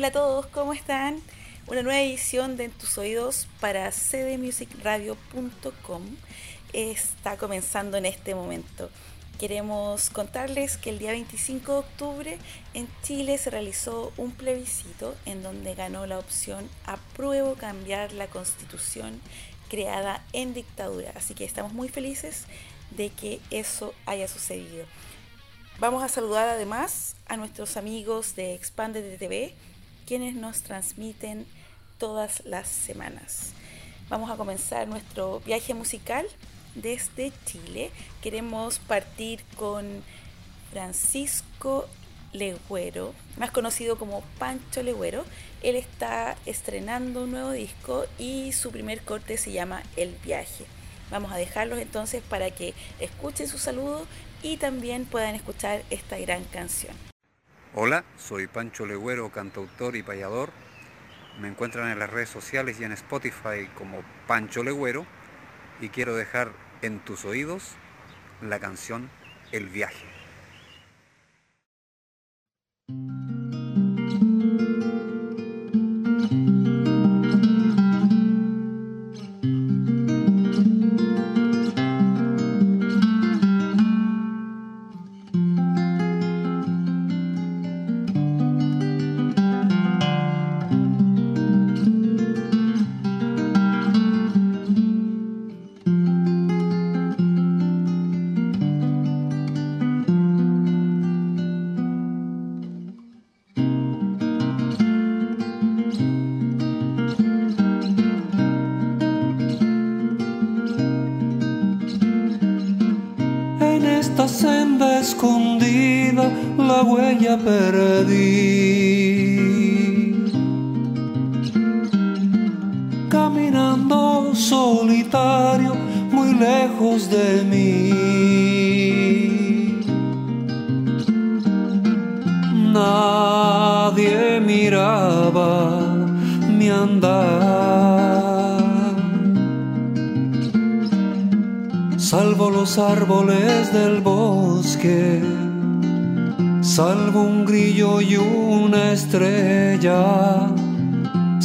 Hola a todos, ¿cómo están? Una nueva edición de En tus oídos para cdmusicradio.com está comenzando en este momento. Queremos contarles que el día 25 de octubre en Chile se realizó un plebiscito en donde ganó la opción apruebo cambiar la constitución creada en dictadura. Así que estamos muy felices de que eso haya sucedido. Vamos a saludar además a nuestros amigos de Expande TV quienes nos transmiten todas las semanas. Vamos a comenzar nuestro viaje musical desde Chile. Queremos partir con Francisco Legüero, más conocido como Pancho Legüero. Él está estrenando un nuevo disco y su primer corte se llama El viaje. Vamos a dejarlos entonces para que escuchen su saludo y también puedan escuchar esta gran canción. Hola, soy Pancho Legüero, cantautor y payador. Me encuentran en las redes sociales y en Spotify como Pancho Legüero y quiero dejar en tus oídos la canción El viaje. solitario muy lejos de mí. Nadie miraba mi andar, salvo los árboles del bosque, salvo un grillo y una estrella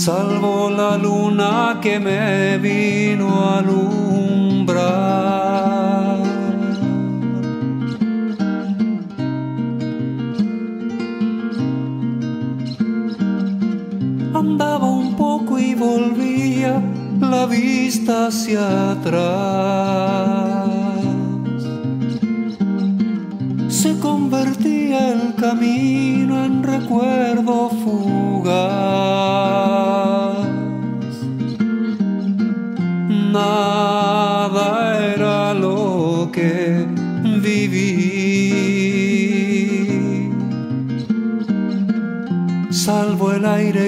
salvo la luna que me vino a alumbrar. Andaba un poco y volvía la vista hacia atrás. Se convertía el camino en recuerdo fugaz.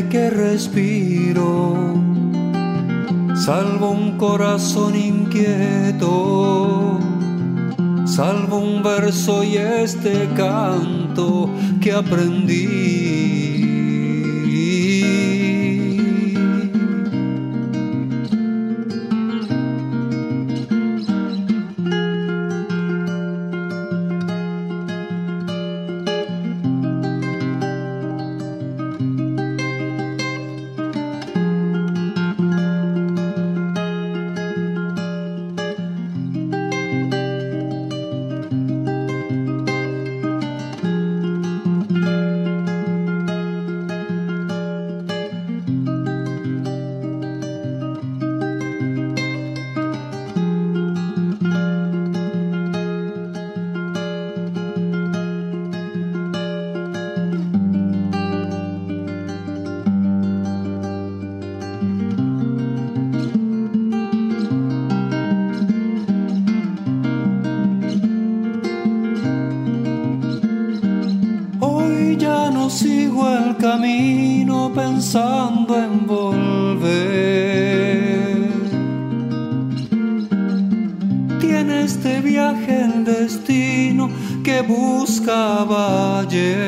Que respiro, salvo un corazón inquieto, salvo un verso y este canto que aprendí. el camino pensando en volver. Tiene este viaje el destino que buscaba ayer.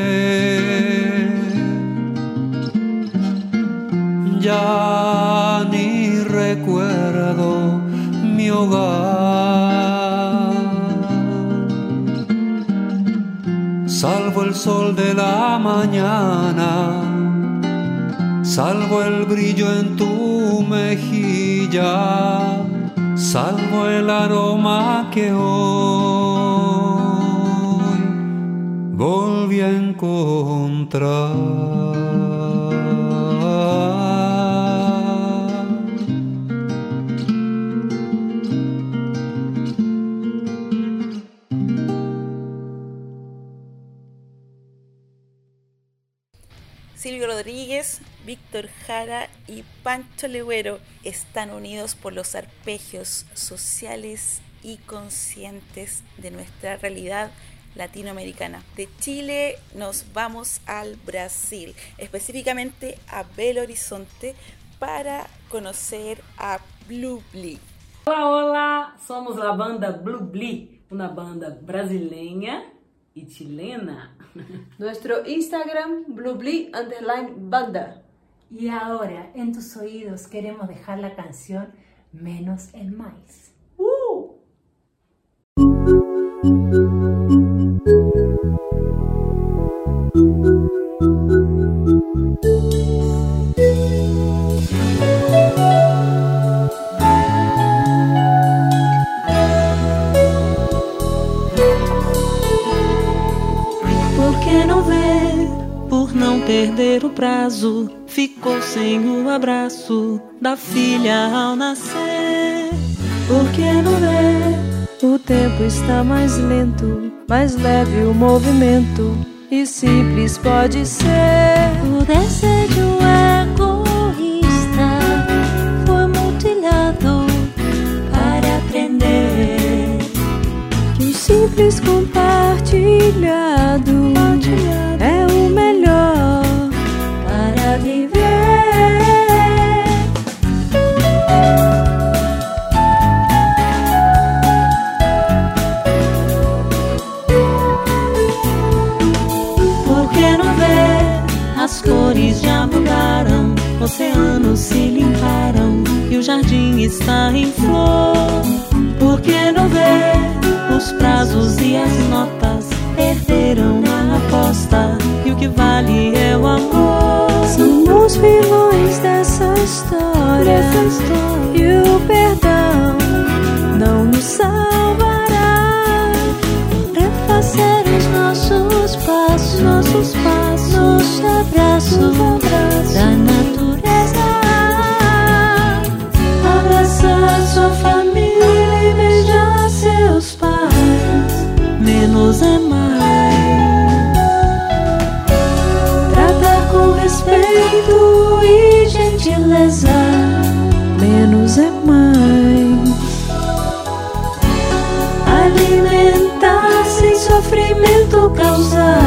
sol de la mañana, salvo el brillo en tu mejilla, salvo el aroma que hoy volví a encontrar. Y Pancho Legüero están unidos por los arpegios sociales y conscientes de nuestra realidad latinoamericana. De Chile nos vamos al Brasil, específicamente a Belo Horizonte, para conocer a Blue Blee. Hola, hola, somos la banda Blue Blee, una banda brasileña y chilena. Nuestro Instagram, blueblee underline banda. Y ahora, en tus oídos, queremos dejar la canción Menos el Maíz. ¡Uh! Por que não ver? Por não perder o prazo, ficou sem o abraço da filha ao nascer. Por que não ver? O tempo está mais lento, mais leve o movimento e simples pode ser. O desejo egoísta foi mutilado para aprender. Que o simples compartilhado é oceanos se limparam e o jardim está em flor. Por que não ver? Os prazos e as notas perderam a aposta e o que vale é o amor. Somos vilões dessa história, e o perdão não nos salvará. Refazer os nossos passos, nossos passos, nos abraços Lâu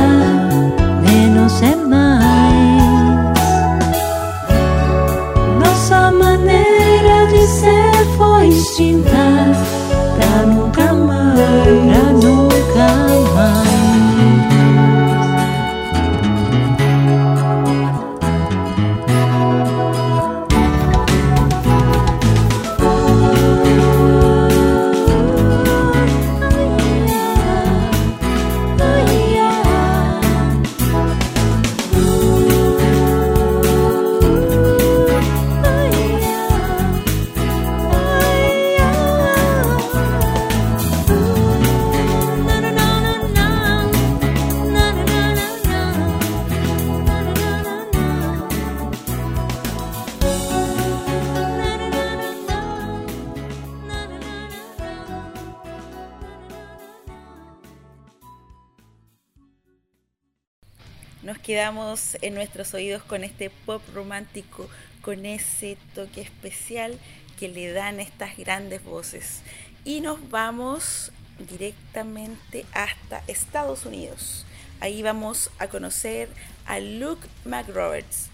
quedamos en nuestros oídos con este pop romántico, con ese toque especial que le dan estas grandes voces. Y nos vamos directamente hasta Estados Unidos. Ahí vamos a conocer a Luke McRoberts.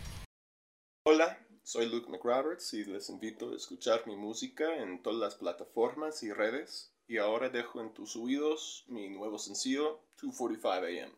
Hola, soy Luke McRoberts y les invito a escuchar mi música en todas las plataformas y redes. Y ahora dejo en tus oídos mi nuevo sencillo 2:45 AM.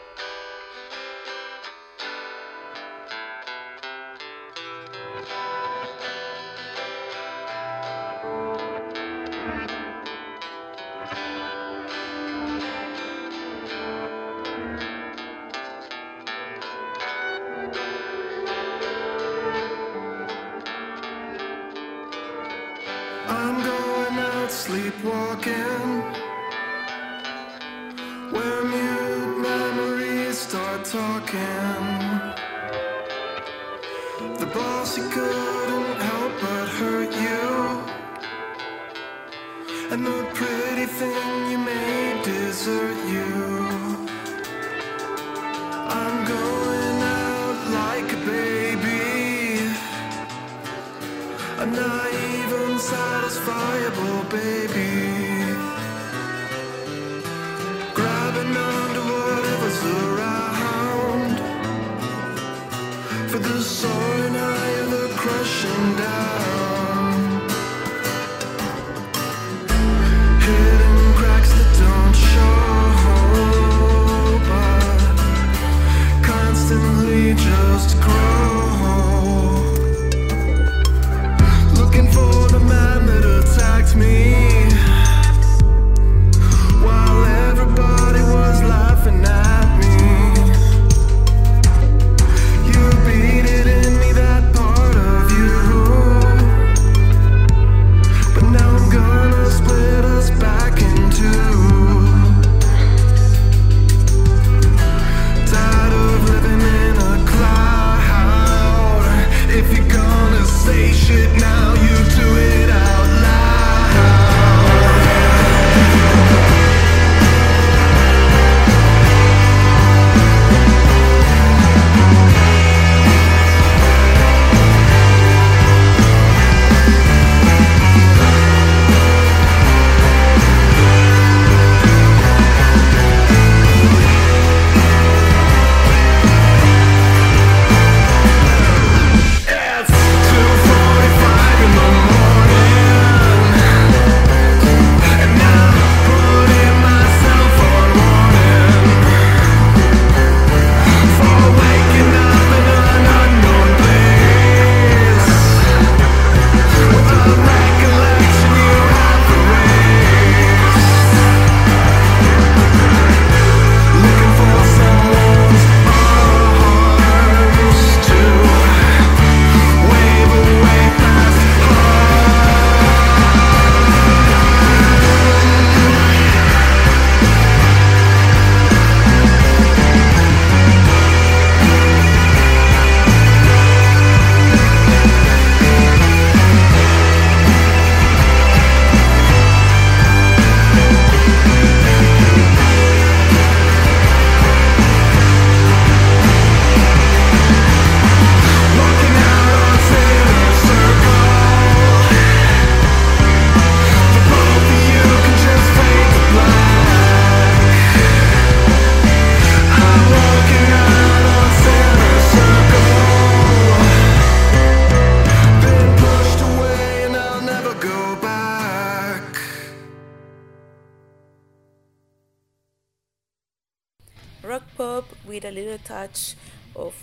with a little touch of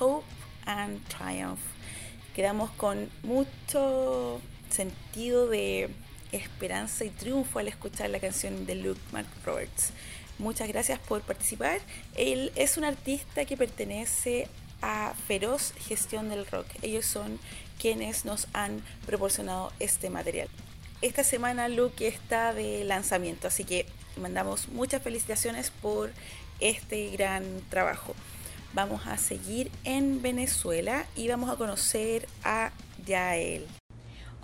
hope and triumph. Quedamos con mucho sentido de esperanza y triunfo al escuchar la canción de Luke McRoberts. Muchas gracias por participar. Él es un artista que pertenece a Feroz Gestión del Rock. Ellos son quienes nos han proporcionado este material. Esta semana Luke está de lanzamiento, así que mandamos muchas felicitaciones por este gran trabajo. Vamos a seguir en Venezuela y vamos a conocer a Yael.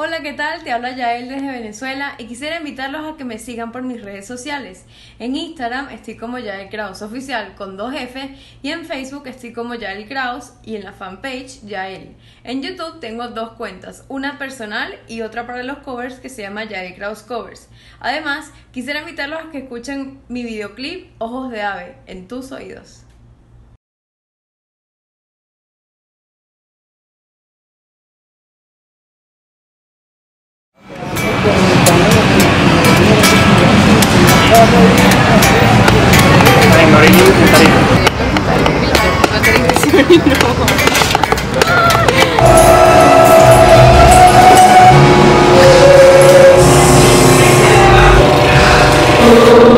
Hola, ¿qué tal? Te habla Yael desde Venezuela y quisiera invitarlos a que me sigan por mis redes sociales. En Instagram estoy como Yael Kraus Oficial con dos F y en Facebook estoy como Yael Kraus y en la fanpage Yael. En YouTube tengo dos cuentas, una personal y otra para los covers que se llama Yael Kraus Covers. Además, quisiera invitarlos a que escuchen mi videoclip Ojos de Ave en tus oídos. Noche oscura,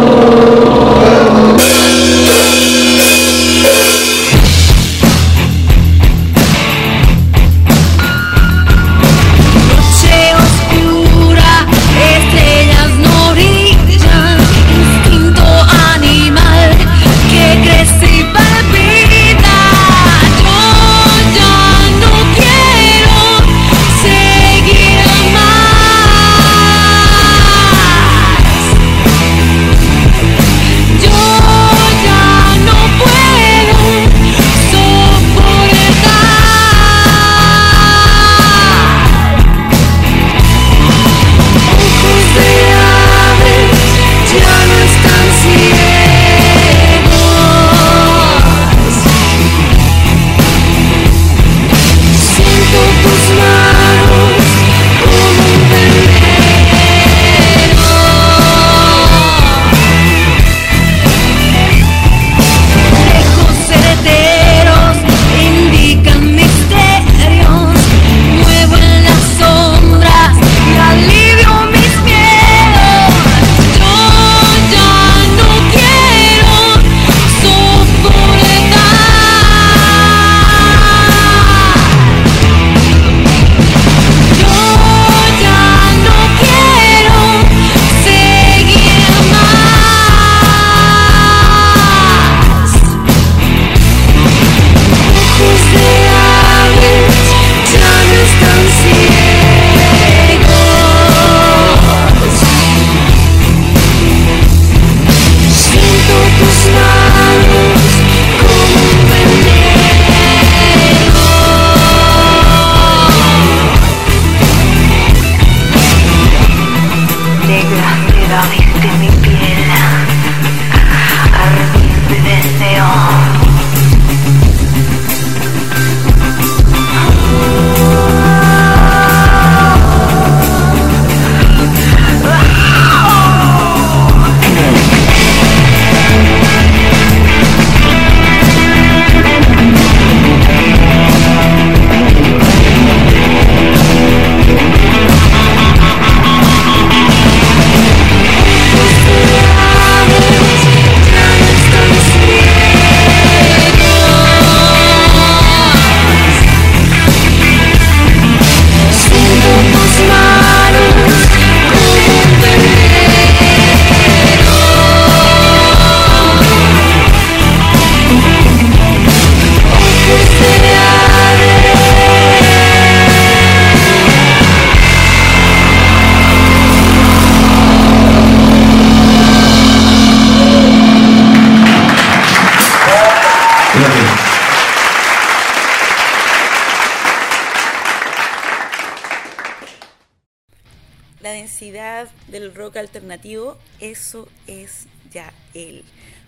del rock alternativo, eso es ya él.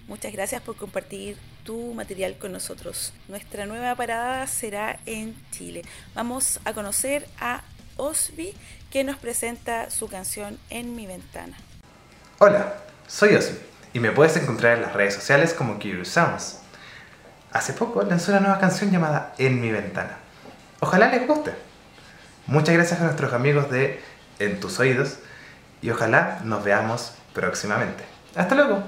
Muchas gracias por compartir tu material con nosotros. Nuestra nueva parada será en Chile. Vamos a conocer a Osby que nos presenta su canción En mi ventana. Hola, soy Osby y me puedes encontrar en las redes sociales como Curious Sounds. Hace poco lanzó una nueva canción llamada En mi ventana. Ojalá les guste. Muchas gracias a nuestros amigos de En tus oídos y ojalá nos veamos próximamente. Hasta luego.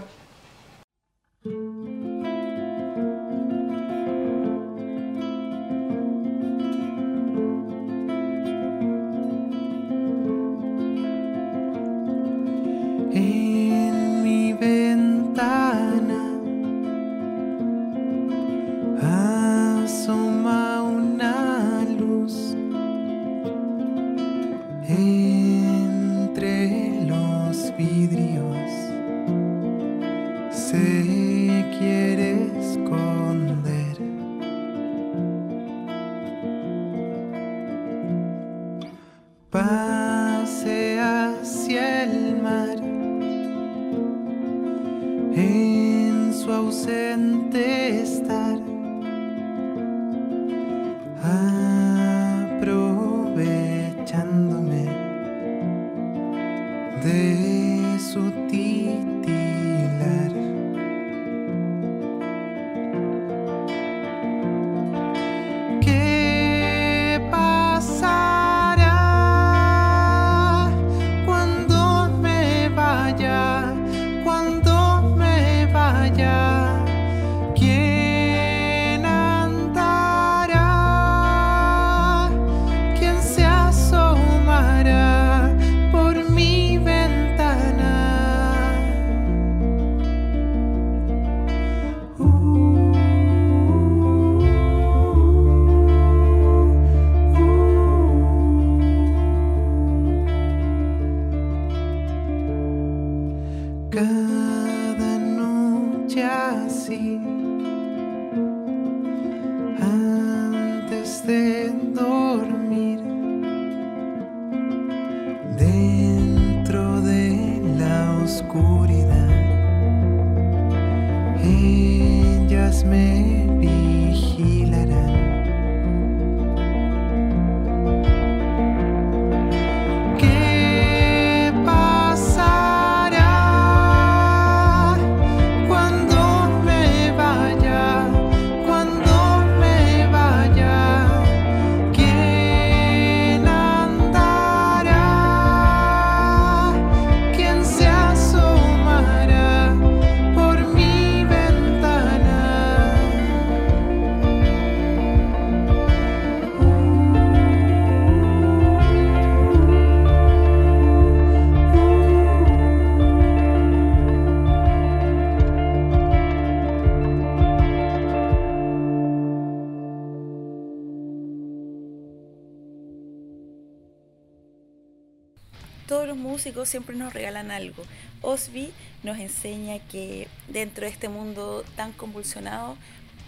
Músicos siempre nos regalan algo. Osby nos enseña que dentro de este mundo tan convulsionado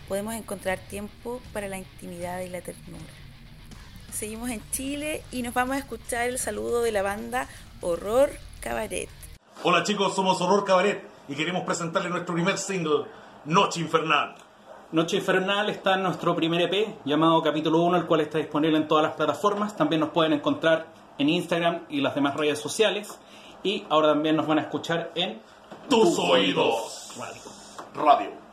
podemos encontrar tiempo para la intimidad y la ternura. Seguimos en Chile y nos vamos a escuchar el saludo de la banda Horror Cabaret. Hola chicos, somos Horror Cabaret y queremos presentarles nuestro primer single, Noche Infernal. Noche Infernal está en nuestro primer EP llamado Capítulo 1, el cual está disponible en todas las plataformas. También nos pueden encontrar en Instagram y las demás redes sociales. Y ahora también nos van a escuchar en Tus oídos. Radio. Radio.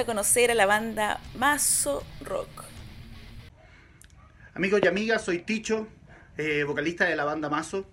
A conocer a la banda Mazo Rock. Amigos y amigas, soy Ticho, eh, vocalista de la banda Mazo.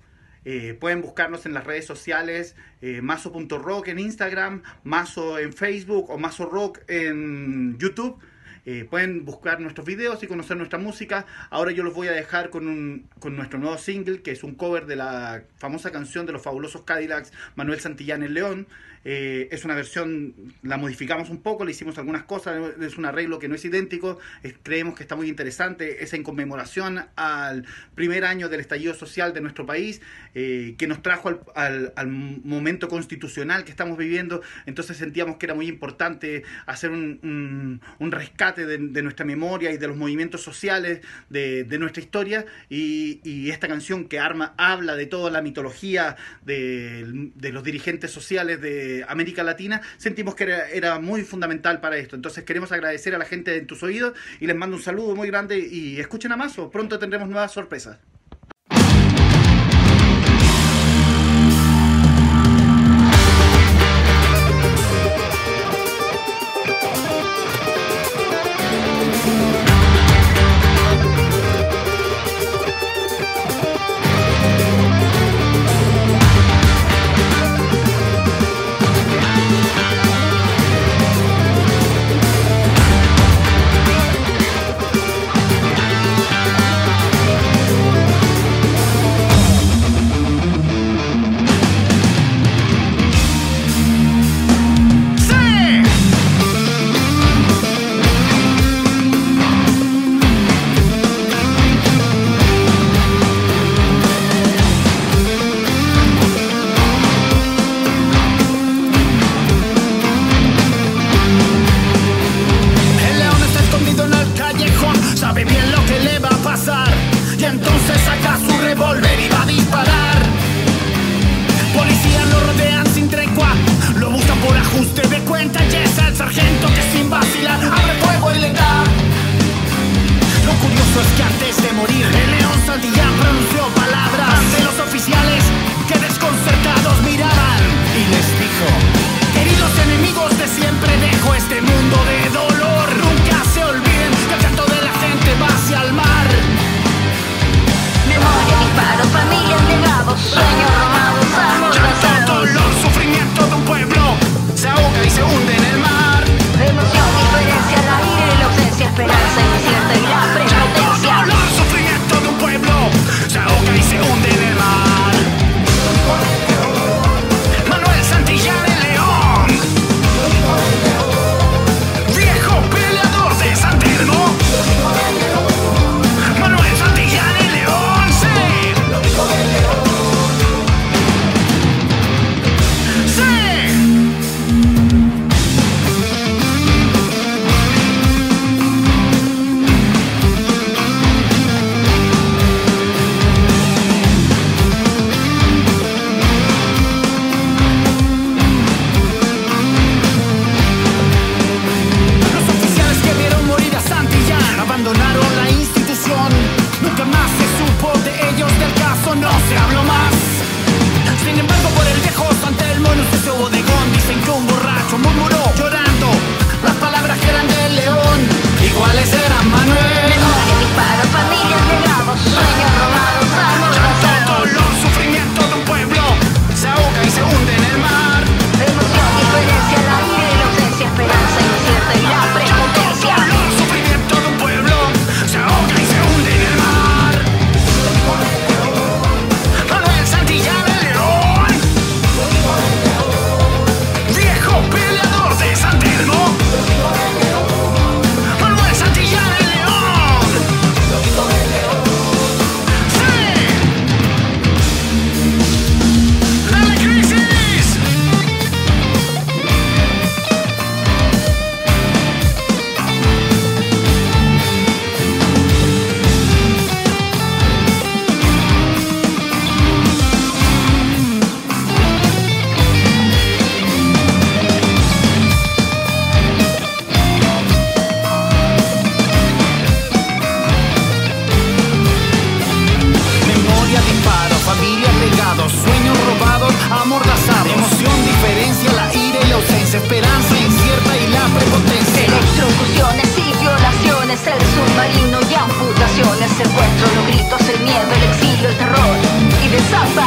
Eh, pueden buscarnos en las redes sociales, eh, mazo.rock en Instagram, Mazo en Facebook o Mazo Rock en YouTube. Eh, pueden buscar nuestros videos y conocer nuestra música. Ahora yo los voy a dejar con, un- con nuestro nuevo single, que es un cover de la famosa canción de los fabulosos Cadillacs, Manuel Santillán el León. Eh, es una versión, la modificamos un poco, le hicimos algunas cosas, es un arreglo que no es idéntico, creemos que está muy interesante, es en conmemoración al primer año del estallido social de nuestro país, eh, que nos trajo al, al- momento constitucional que estamos viviendo, entonces sentíamos que era muy importante hacer un, un- rescate de, de nuestra memoria y de los movimientos sociales de, de nuestra historia, y, y esta canción que arma, habla de toda la mitología de, de los dirigentes sociales de América Latina, sentimos que era, muy fundamental para esto. Entonces queremos agradecer a la gente de En Tus Oídos y les mando un saludo muy grande y escuchen a Mazo, pronto tendremos nuevas sorpresas.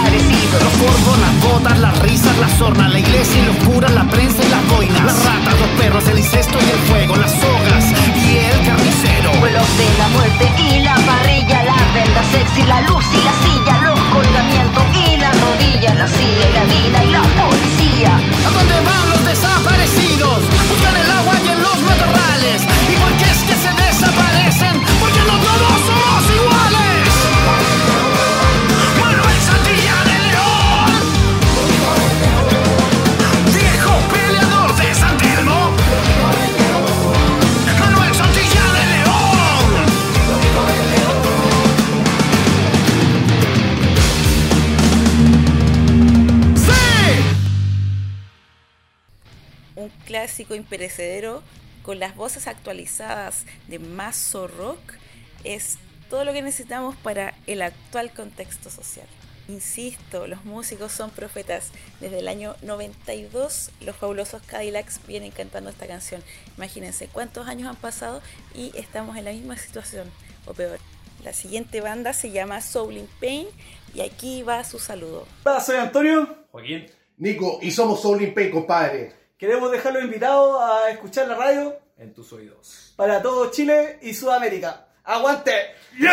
Los forbos, las botas, las risas, la sorna, la iglesia y los curas, la prensa y las boinas. Las ratas, los perros, el incesto y el fuego, las sogas y el carnicero. Vuelos de la muerte y la parrilla, la venda sexy, la luz y la silla, los colgamientos y la rodilla, la CIA y la vida y la policía. ¿A dónde van los desaparecidos? Buscan el agua y en los matorrales. ¿Y por qué es que se desaparecen? Clásico imperecedero con las voces actualizadas de Mazo Rock es todo lo que necesitamos para el actual contexto social. Insisto, los músicos son profetas. Desde el año 92 los fabulosos Cadillacs vienen cantando esta canción. Imagínense cuántos años han pasado y estamos en la misma situación, o peor. La siguiente banda se llama Soul in Pain y aquí va su saludo. Hola, soy Antonio. Joaquín. Nico, y somos Soul in Pain, compadre. Queremos dejarlos invitados a escuchar la radio En tus oídos. para todo Chile y Sudamérica. ¡Aguante! Into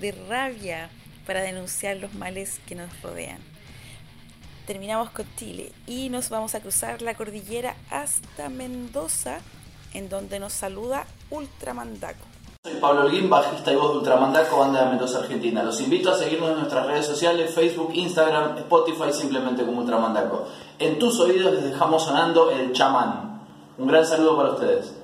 de rabia para denunciar los males que nos rodean. Terminamos con Chile y nos vamos a cruzar la cordillera hasta Mendoza, en donde nos saluda Ultramandaco. Soy Pablo Holguín, bajista y voz de Ultramandaco, banda de Mendoza, Argentina. Los invito a seguirnos en nuestras redes sociales, Facebook, Instagram, Spotify, simplemente como Ultramandaco. En tus oídos les dejamos sonando el chamán. Un gran saludo para ustedes.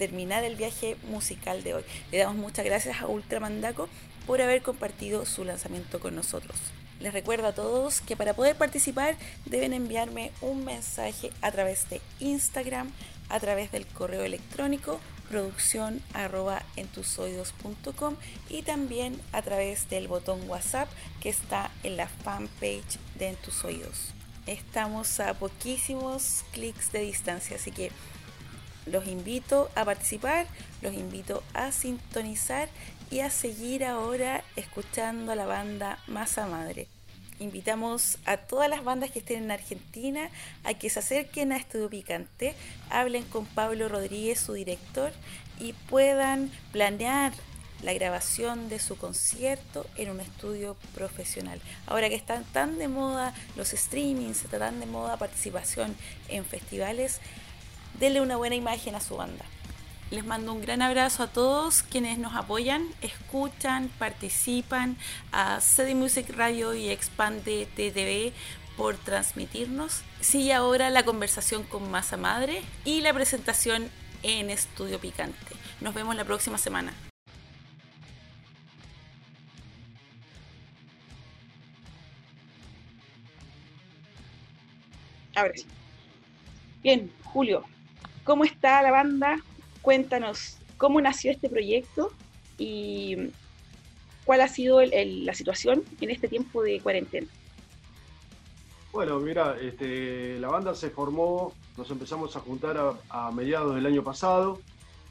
Terminar el viaje musical de hoy. Le damos muchas gracias a Ultramandaco por haber compartido su lanzamiento con nosotros. Les recuerdo a todos que para poder participar deben enviarme un mensaje a través de Instagram, a través del correo electrónico producción y también a través del botón WhatsApp que está en la fanpage de En Tus Oídos. Estamos a poquísimos clics de distancia, así que los invito a participar, los invito a sintonizar y a seguir ahora escuchando a la banda Masa Madre. Invitamos a todas las bandas que estén en Argentina a que se acerquen a Estudio Picante, hablen con Pablo Rodríguez, su director, y puedan planear la grabación de su concierto en un estudio profesional. Ahora que están tan de moda los streamings, está tan de moda participación en festivales, denle una buena imagen a su banda. Les mando un gran abrazo a todos quienes nos apoyan, escuchan, participan, a CD Music Radio y Expande TTV por transmitirnos. Sigue ahora la conversación con Masa Madre y la presentación en Estudio Picante. Nos vemos la próxima semana. Ahora sí. Bien, Julio, ¿cómo está la banda? Cuéntanos cómo nació este proyecto y cuál ha sido el- el- la situación en este tiempo de cuarentena. Bueno, mira, este, la banda se formó, nos empezamos a juntar a, mediados del año pasado.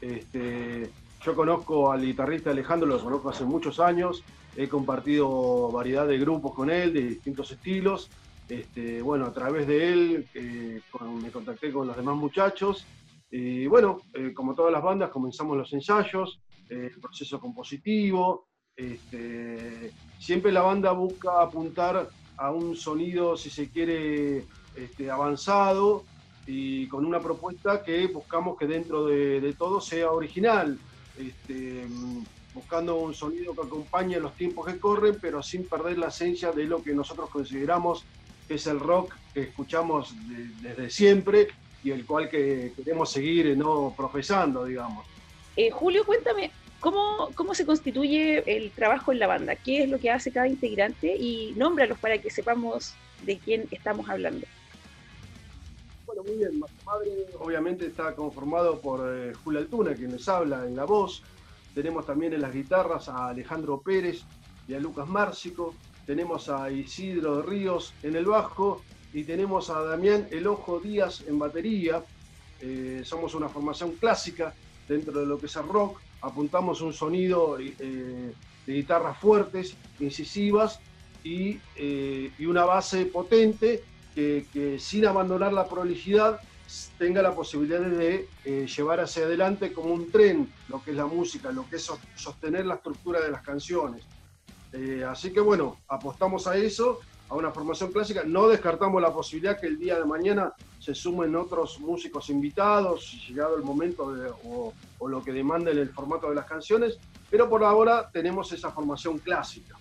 Este, yo conozco al guitarrista Alejandro, lo conozco hace muchos años. He compartido variedad de grupos con él, de distintos estilos. Este, bueno, a través de él eh, me contacté con los demás muchachos. Y bueno, eh, como todas las bandas, comenzamos los ensayos, eh, el proceso compositivo. este, siempre la banda busca apuntar a un sonido, si se quiere, este, avanzado y con una propuesta que buscamos que dentro de, todo sea original, este, buscando un sonido que acompañe los tiempos que corren, pero sin perder la esencia de lo que nosotros consideramos que es el rock que escuchamos de- desde siempre y el cual que queremos seguir eh, no profesando, digamos. Eh, Julio, cuéntame, ¿cómo, ¿cómo se constituye el trabajo en la banda? ¿Qué es lo que hace cada integrante? Y nómbralos para que sepamos de quién estamos hablando. Bueno, muy bien. Masa Madre obviamente está conformado por eh, Julio Altuna, quien les habla en la voz. Tenemos también en las guitarras a Alejandro Pérez y a Lucas Márcico. Tenemos a Isidro Ríos en el bajo y tenemos a Damián El Ojo Díaz en batería. Eh, somos una formación clásica dentro de lo que es el rock. Apuntamos un sonido eh, de guitarras fuertes, incisivas y, eh, y una base potente que, que sin abandonar la prolijidad tenga la posibilidad de llevar hacia adelante como un tren lo que es la música, lo que es sos- sostener la estructura de las canciones. Así que bueno, apostamos a eso, a una formación clásica. No descartamos la posibilidad que el día de mañana se sumen otros músicos invitados, llegado el momento de- o, o lo que demanden el formato de las canciones, pero por ahora tenemos esa formación clásica.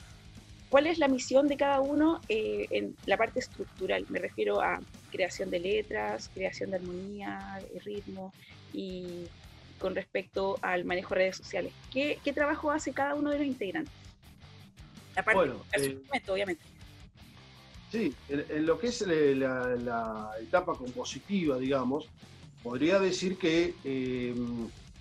¿Cuál es la misión de cada uno eh, en la parte estructural? Me refiero a creación de letras, creación de armonía, de ritmo y con respecto al manejo de redes sociales. ¿Qué, qué trabajo hace cada uno de los integrantes? Aparte Bueno, de eh, obviamente. Sí, en, lo que es la, etapa compositiva, digamos, podría decir que eh,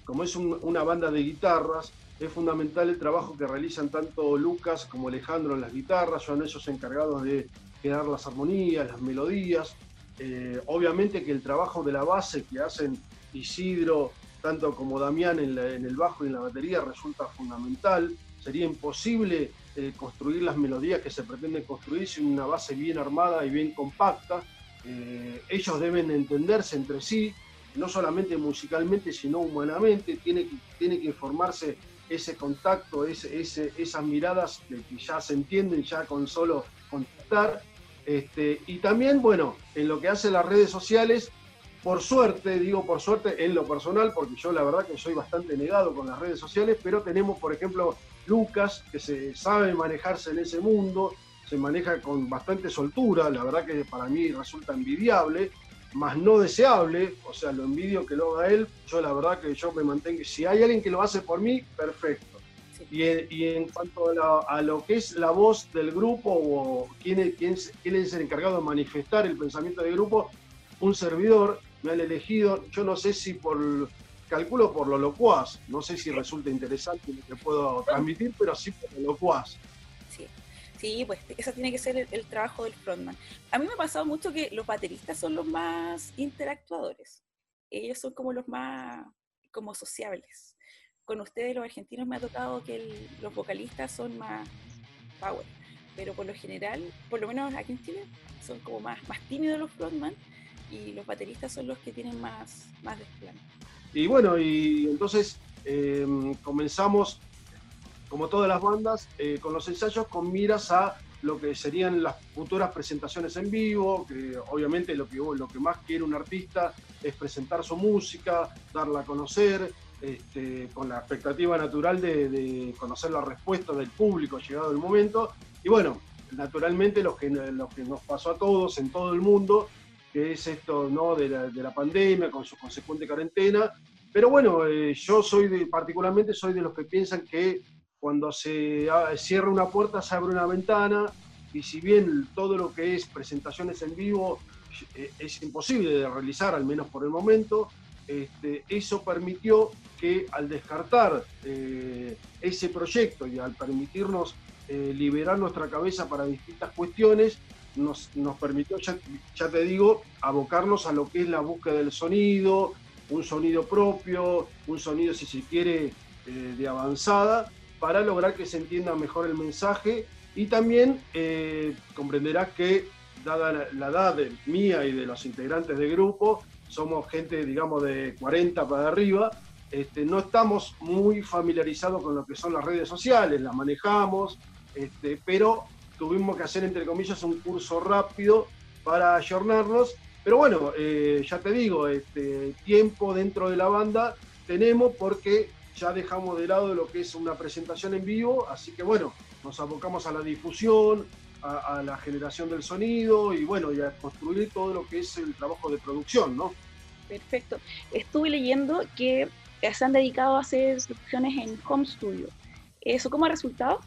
como es un- una banda de guitarras, es fundamental el trabajo que realizan tanto Lucas como Alejandro en las guitarras, son ellos encargados de crear las armonías, las melodías. Eh, obviamente que el trabajo de la base que hacen Isidro, tanto como Damián en el bajo y en la batería, resulta fundamental. Sería imposible eh, construir las melodías que se pretenden construir sin una base bien armada y bien compacta. Eh, ellos deben entenderse entre sí, no solamente musicalmente, sino humanamente. Tiene que, tiene que formarse ese contacto, esas miradas que, que ya se entienden ya con solo contactar. Este, y también, bueno, en lo que hace las redes sociales, por suerte, digo por suerte en lo personal, porque yo la verdad que soy bastante negado con las redes sociales, pero tenemos, por ejemplo, Lucas, que se sabe manejarse en ese mundo, se maneja con bastante soltura, la verdad que para mí resulta envidiable, más no deseable, o sea, lo envidio que lo haga él, yo la verdad que yo me mantengo, si hay alguien que lo hace por mí, perfecto. Y, en, y en cuanto a, la- a lo que es la voz del grupo o quién es, quién, es- quién es el encargado de manifestar el pensamiento del grupo, un servidor me han elegido, yo no sé si por, calculo por lo locuaz, no sé si resulta interesante lo que puedo transmitir, pero sí por lo locuaz. Sí, sí, pues ese tiene que ser el, trabajo del frontman. A mí me ha pasado mucho que los bateristas son los más interactuadores. Ellos son como los más como sociables. Con ustedes, los argentinos, me ha tocado que los vocalistas son más power. Pero por lo general, por lo menos aquí en Chile, son como más, más tímidos los frontman y los bateristas son los que tienen más, más desplante. Y bueno, y entonces eh, comenzamos, como todas las bandas, eh, con los ensayos con miras a lo que serían las futuras presentaciones en vivo, que obviamente lo que, lo que más quiere un artista es presentar su música, darla a conocer, este, con la expectativa natural de, conocer la respuesta del público llegado el momento. Y bueno, naturalmente lo que, lo que nos pasó a todos en todo el mundo, que es esto ¿no? de, la, de la pandemia con su consecuente cuarentena. Pero bueno, eh, yo soy de, particularmente soy de los que piensan que cuando se cierra una puerta se abre una ventana y si bien todo lo que es presentaciones en vivo eh, es imposible de realizar, al menos por el momento, este, eso permitió que al descartar eh, ese proyecto y al permitirnos eh, liberar nuestra cabeza para distintas cuestiones, nos, permitió, ya, te digo, abocarnos a lo que es la búsqueda del sonido, un sonido propio, un sonido, si se quiere, eh, de avanzada, para lograr que se entienda mejor el mensaje. Y también eh, comprenderás que, dada la, la edad de- mía y de los integrantes del grupo, somos gente, digamos, de 40 para arriba, este, no estamos muy familiarizados con lo que son las redes sociales, las manejamos, este, pero tuvimos que hacer, entre comillas, un curso rápido para ayornarnos. Pero bueno, eh, ya te digo, este, tiempo dentro de la banda tenemos porque ya dejamos de lado lo que es una presentación en vivo, así que bueno, nos abocamos a la difusión, a, a la generación del sonido y bueno, y a construir todo lo que es el trabajo de producción, ¿no? Perfecto. Estuve leyendo que se han dedicado a hacer producciones en home studio. ¿Eso cómo ha resultado?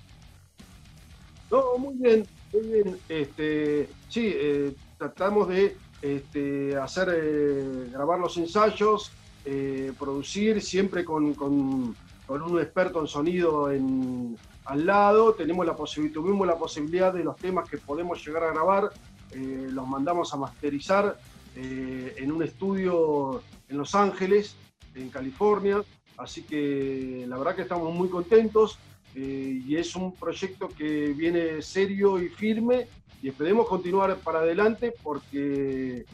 No, muy bien, muy bien. Este, sí, eh, tratamos de este, hacer, eh, grabar los ensayos, eh, producir siempre con, con- un experto en sonido al lado. Tenemos la tuvimos la posibilidad de los temas que podemos llegar a grabar, los mandamos a masterizar en un estudio en Los Ángeles, en California. Así que la verdad que estamos muy contentos eh, y es un proyecto que viene serio y firme y esperemos continuar para adelante porque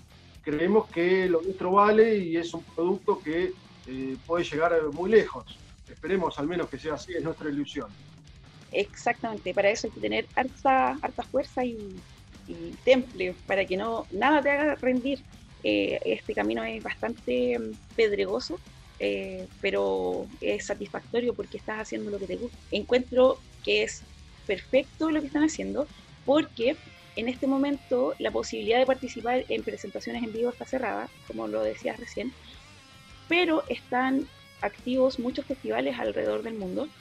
creemos que lo nuestro vale y es un producto que eh, puede llegar muy lejos. Esperemos al menos que sea así, es nuestra ilusión. Exactamente, para eso hay que tener harta, harta fuerza y, temple, para que no nada te haga rendir. Eh, este camino es bastante mm, pedregoso, eh, pero es satisfactorio porque estás haciendo lo que te gusta. Encuentro que es perfecto lo que están haciendo porque en este momento la posibilidad de participar en presentaciones en vivo está cerrada, como lo decías recién, pero están activos muchos festivales alrededor del mundo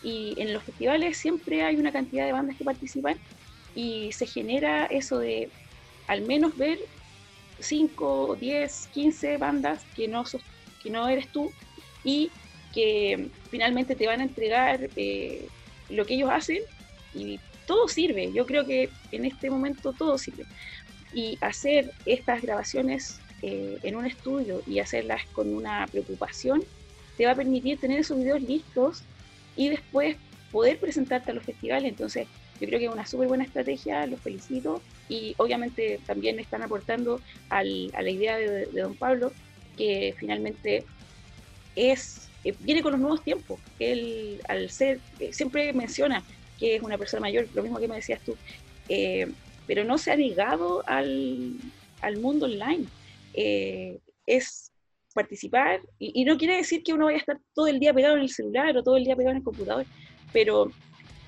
y en los festivales siempre hay una cantidad de bandas que participan y se genera eso de al menos ver 5, 10, 15 bandas que no, sos- que no eres tú y que finalmente te van a entregar eh, lo que ellos hacen y todo sirve. Yo creo que en este momento todo sirve. Y hacer estas grabaciones eh, en un estudio y hacerlas con una preocupación te va a permitir tener esos videos listos y después poder presentarte a los festivales. Entonces, yo creo que es una súper buena estrategia, los felicito y obviamente también están aportando al- a la idea de, de don Pablo, que finalmente es eh, viene con los nuevos tiempos. Él, al ser, eh, siempre menciona que es una persona mayor, lo mismo que me decías tú, eh, pero no se ha negado al, al mundo online. Es participar, y, y no quiere decir que uno vaya a estar todo el día pegado en el celular o todo el día pegado en el computador, pero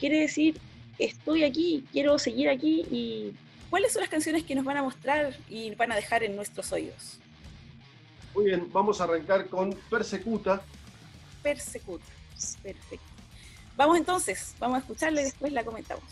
quiere decir, estoy aquí, quiero seguir aquí y... ¿Cuáles son las canciones que nos van a mostrar y van a dejar en nuestros oídos? Muy bien, vamos a arrancar con Persecuta. Persecuta. Perfecto. Vamos entonces, vamos a escucharla y después la comentamos.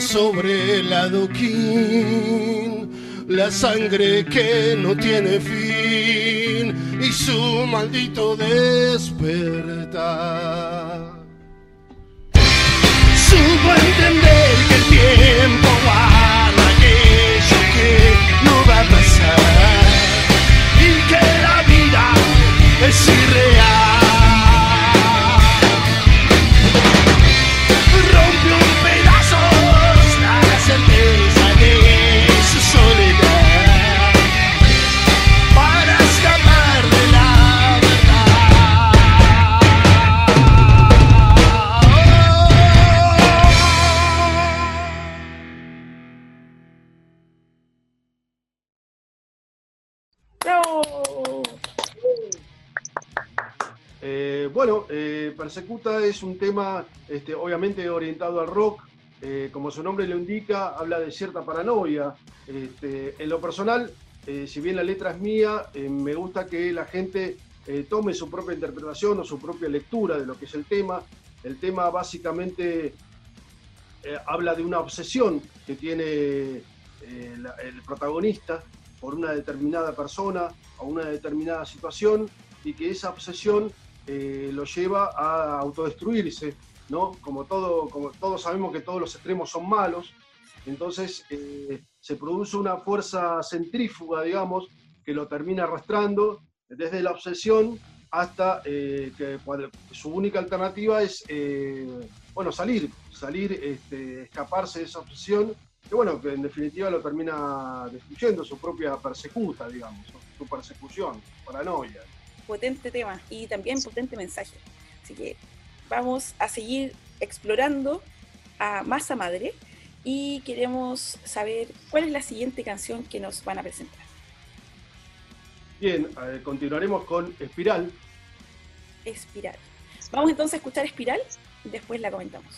Sobre el adoquín, la sangre que no tiene fin y su maldito despertar. Supo entender que el tiempo guarda aquello que no va a pasar y que la vida es irreal. Eh, bueno, eh, Persecuta es un tema este, obviamente orientado al rock. Eh, como su nombre lo indica, habla de cierta paranoia. Este, en lo personal, si bien la letra es mía, me gusta que la gente tome su propia interpretación o su propia lectura de lo que es el tema. El tema básicamente habla de una obsesión que tiene el protagonista por una determinada persona o una determinada situación y que esa obsesión eh, lo lleva a autodestruirse, ¿no? Como, todo, como todos sabemos que todos los extremos son malos, entonces eh, se produce una fuerza centrífuga, digamos, que lo termina arrastrando desde la obsesión hasta eh, que su única alternativa es, eh, bueno, salir, salir, este, escaparse de esa obsesión, que bueno, que en definitiva lo termina destruyendo su propia persecuta, digamos, su persecución, su paranoia. potente tema y también potente mensaje. Así que vamos a seguir explorando a Masa Madre y queremos saber cuál es la siguiente canción que nos van a presentar. Bien, eh, continuaremos con Espiral. Espiral. Vamos entonces a escuchar Espiral y después la comentamos.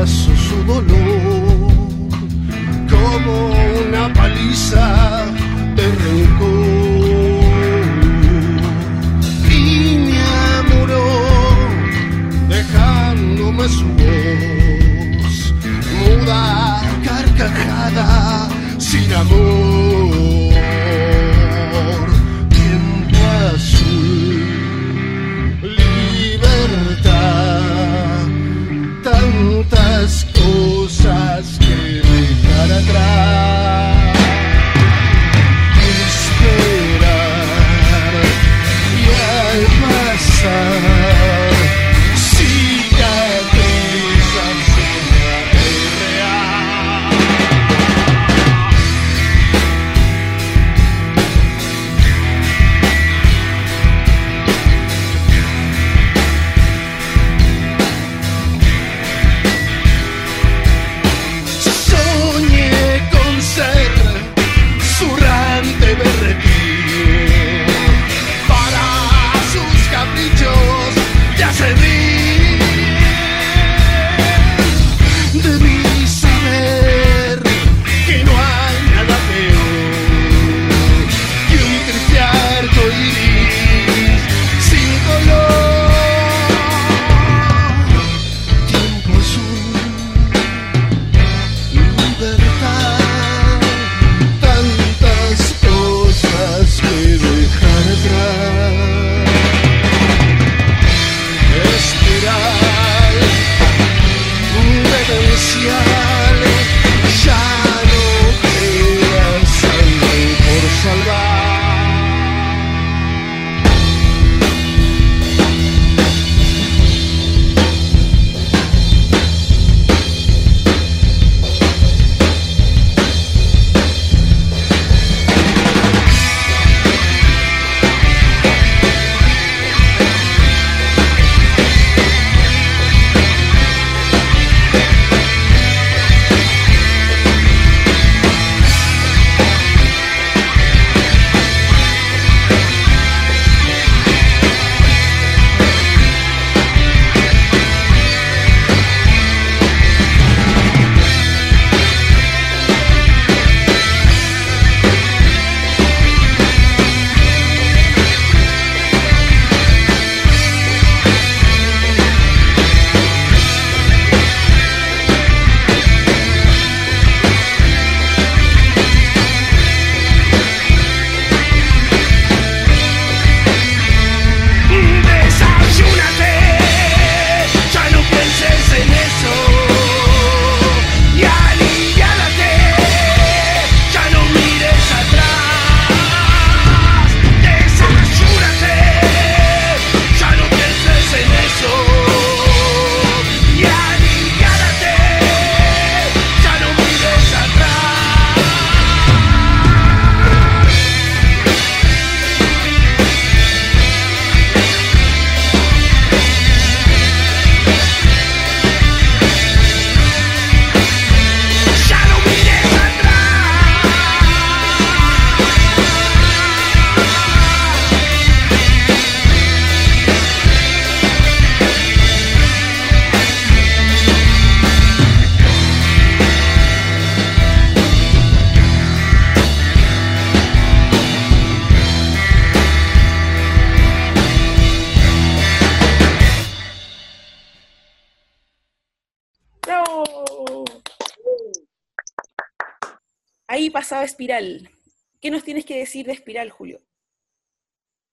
versos Espiral. ¿Qué nos tienes que decir de Espiral, Julio?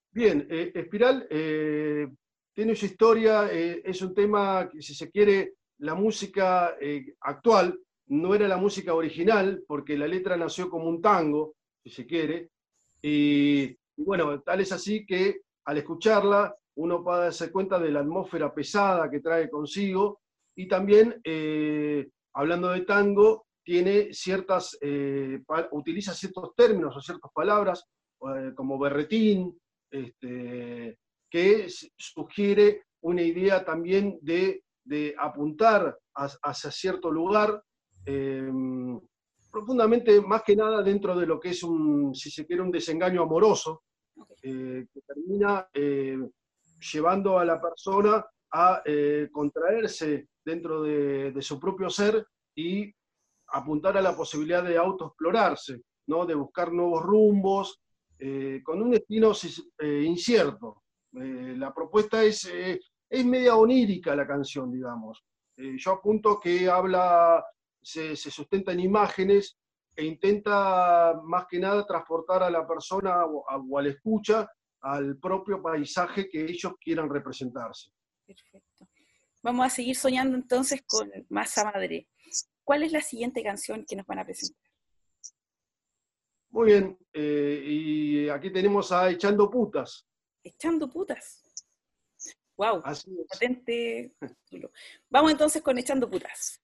Bien, eh, Espiral eh, tiene su historia, eh, es un tema que si se quiere, la música actual no era la música original, porque la letra nació como un tango, si se quiere, y, bueno, tal es así que al escucharla uno puede darse cuenta de la atmósfera pesada que trae consigo, y también, hablando de tango, tiene ciertas, eh, utiliza ciertos términos o ciertas palabras, eh, como berretín, este, que sugiere una idea también de, de apuntar hacia cierto lugar, eh, profundamente, más que nada dentro de lo que es un, si se quiere, un desengaño amoroso, eh, que termina llevando a la persona a contraerse dentro de, de su propio ser y apuntar a la posibilidad de autoexplorarse, ¿no? de buscar nuevos rumbos, eh, con un destino eh, incierto. Eh, la propuesta es, es media onírica la canción, digamos. Yo apunto que habla, se, se sustenta en imágenes e intenta más que nada transportar a la persona o, a- o al escucha al propio paisaje que ellos quieran representarse. Perfecto. Vamos a seguir soñando entonces con Masa Madre. ¿Cuál es la siguiente canción que nos van a presentar? Muy bien, eh, y aquí tenemos a Echando Putas. Echando putas. Wow, Así es. título. Vamos entonces con Echando putas.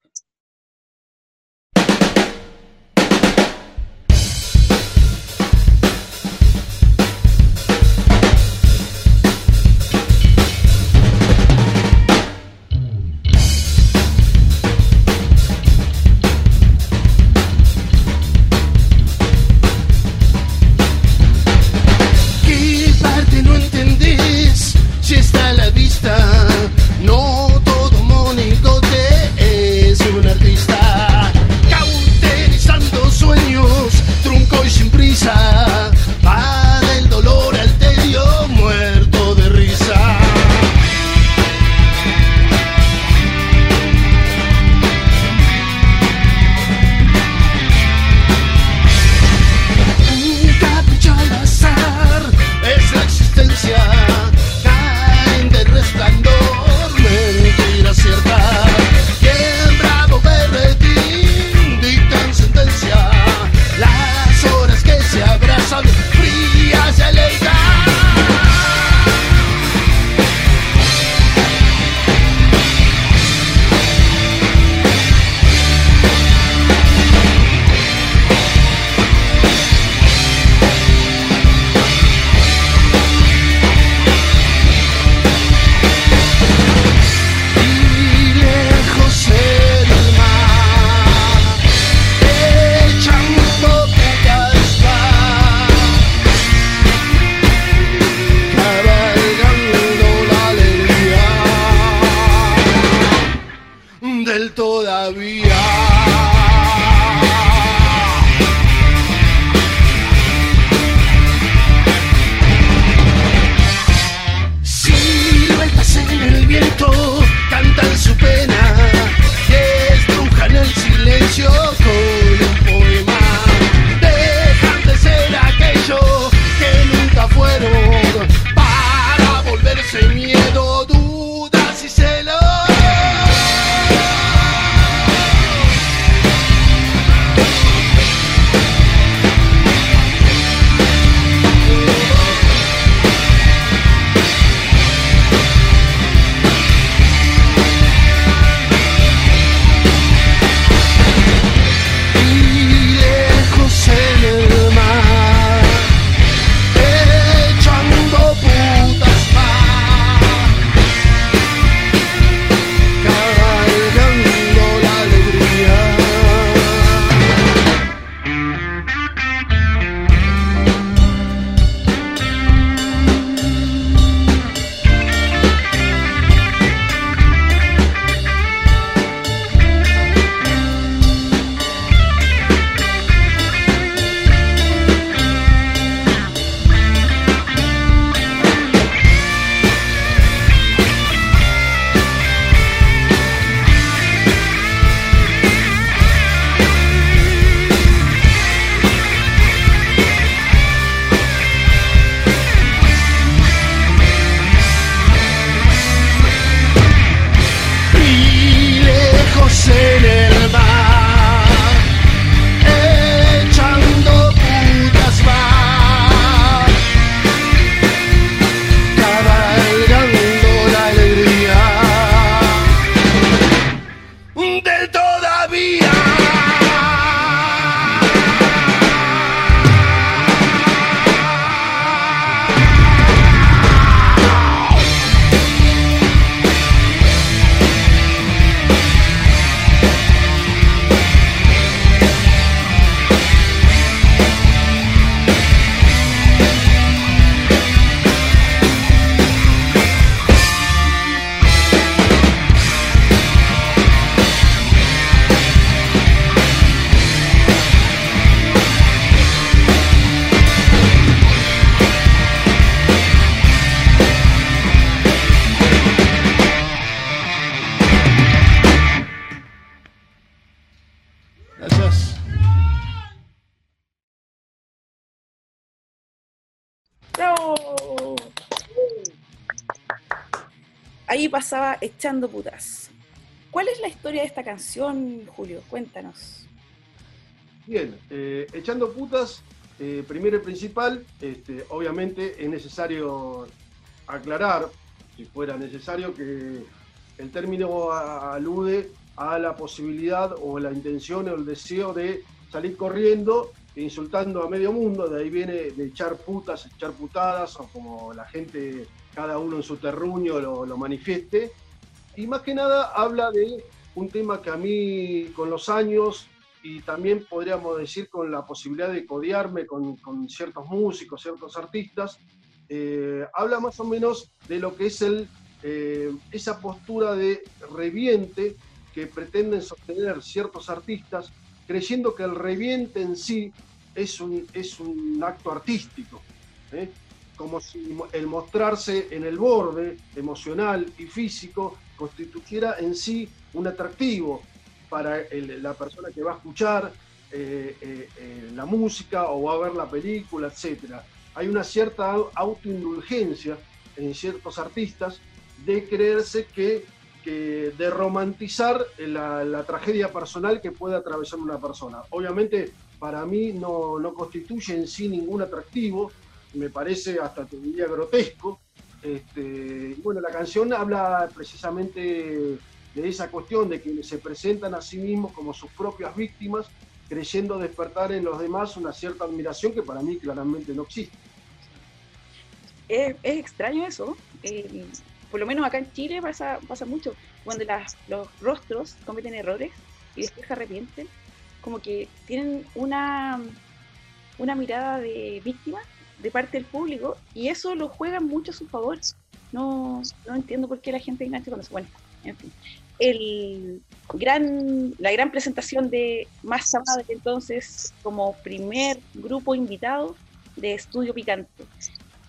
Pasaba Echando Putas. ¿Cuál es la historia de esta canción, Julio? Cuéntanos. Bien, eh, echando putas, eh, primero y principal, este, obviamente es necesario aclarar, si fuera necesario, que el término alude a la posibilidad o la intención o el deseo de salir corriendo e insultando a medio mundo, de ahí viene de echar putas, echar putadas, o como la gente, cada uno en su terruño lo, lo manifieste. Y más que nada habla de un tema que a mí con los años y también podríamos decir con la posibilidad de codearme con, con ciertos músicos, ciertos artistas, eh, habla más o menos de lo que es el, eh, esa postura de reviente que pretenden sostener ciertos artistas, creyendo que el reviente en sí es un, es un acto artístico. ¿eh? Como si el mostrarse en el borde emocional y físico constituyera en sí un atractivo para la persona que va a escuchar eh, eh, eh, la música o va a ver la película, etc. Hay una cierta au- autoindulgencia en ciertos artistas de creerse que, que de romantizar la, la tragedia personal que puede atravesar una persona. Obviamente para mí no, no constituye en sí ningún atractivo, me parece hasta te diría grotesco. Este, bueno, la canción habla precisamente de esa cuestión de que se presentan a sí mismos como sus propias víctimas, creyendo despertar en los demás una cierta admiración que para mí claramente no existe. Es, es extraño eso. eh, por lo menos acá en Chile pasa, pasa mucho. Cuando las- los rostros cometen errores y después se arrepienten, como que tienen una, una mirada de víctima de parte del público y eso lo juegan mucho a su favor. No, no entiendo por qué la gente engancha con eso. Bueno, en fin. El gran, la gran presentación de Massa Madre entonces como primer grupo invitado de Estudio Picante.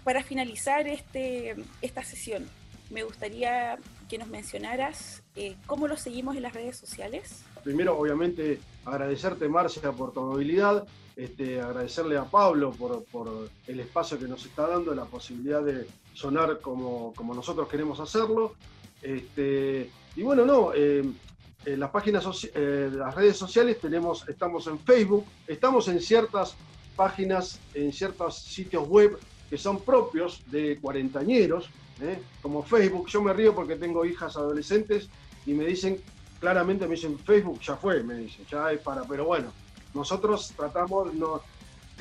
Para finalizar este, esta sesión, me gustaría que nos mencionaras eh, cómo lo seguimos en las redes sociales. Primero, obviamente, agradecerte, Marcia, por tu amabilidad, este, agradecerle a Pablo por, el espacio que nos está dando, la posibilidad de sonar como, nosotros queremos hacerlo. Este, y bueno, no, en las páginas, eh, las redes sociales tenemos, estamos en Facebook, estamos en ciertas páginas, en ciertos sitios web que son propios de cuarentañeros, ¿eh? como Facebook. Yo me río porque tengo hijas adolescentes y me dicen, claramente me dicen, Facebook ya fue, me dicen, ya es para, pero bueno, nosotros tratamos, no,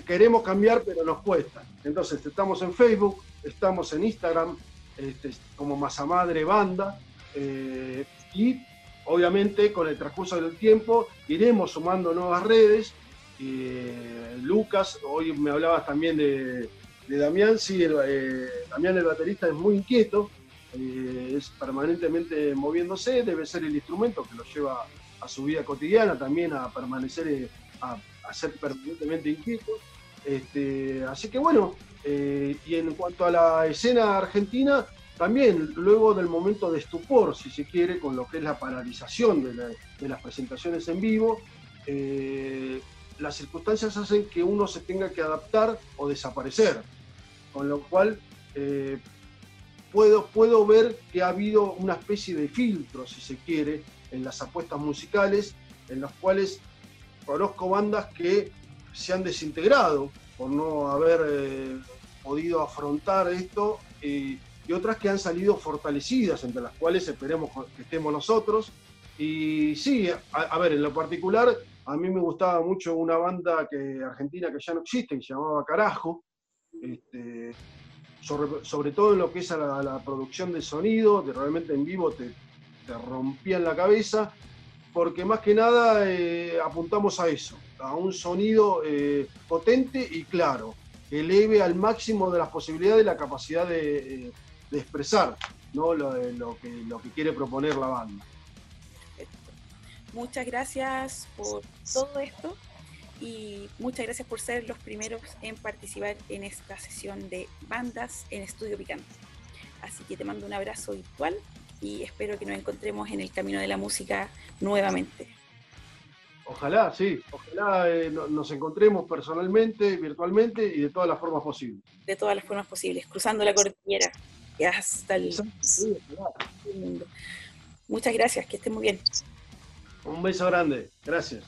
queremos cambiar, pero nos cuesta. Entonces, estamos en Facebook, estamos en Instagram, este, como Masa Madre Banda, eh, y obviamente con el transcurso del tiempo iremos sumando nuevas redes. Eh, Lucas, hoy me hablabas también de, de Damián, sí, el, eh, Damián el baterista es muy inquieto, es permanentemente moviéndose, debe ser el instrumento que lo lleva a su vida cotidiana también a permanecer, a, a ser permanentemente inquieto. Este, así que bueno, eh, y en cuanto a la escena argentina, también luego del momento de estupor, si se quiere, con lo que es la paralización de, la- de las presentaciones en vivo, eh, las circunstancias hacen que uno se tenga que adaptar o desaparecer. Con lo cual, eh, puedo, puedo ver que ha habido una especie de filtro, si se quiere, en las apuestas musicales, en las cuales conozco bandas que se han desintegrado por no haber eh, podido afrontar esto y, otras que han salido fortalecidas, entre las cuales esperemos que estemos nosotros. Y sí, a, ver, en lo particular, a mí me gustaba mucho una banda que, argentina que ya no existe, que se llamaba Carajo, este, sobre, todo en lo que es a la, la producción de sonido, que realmente en vivo te, te rompían la cabeza, porque más que nada eh, apuntamos a eso, a un sonido eh, potente y claro, que eleve al máximo de las posibilidades la capacidad de, eh, expresar ¿no? lo, que, lo que quiere proponer la banda. Muchas gracias por todo esto y muchas gracias por ser los primeros en participar en esta sesión de bandas en Estudio Picante. Así que te mando un abrazo virtual y espero que nos encontremos en el camino de la música nuevamente. Ojalá, sí. Ojalá eh, no- nos encontremos personalmente, virtualmente y de todas las formas posibles. de todas las formas posibles, cruzando la cordillera y hasta el mundo. Muchas gracias, que estén muy bien. Un beso grande. Gracias.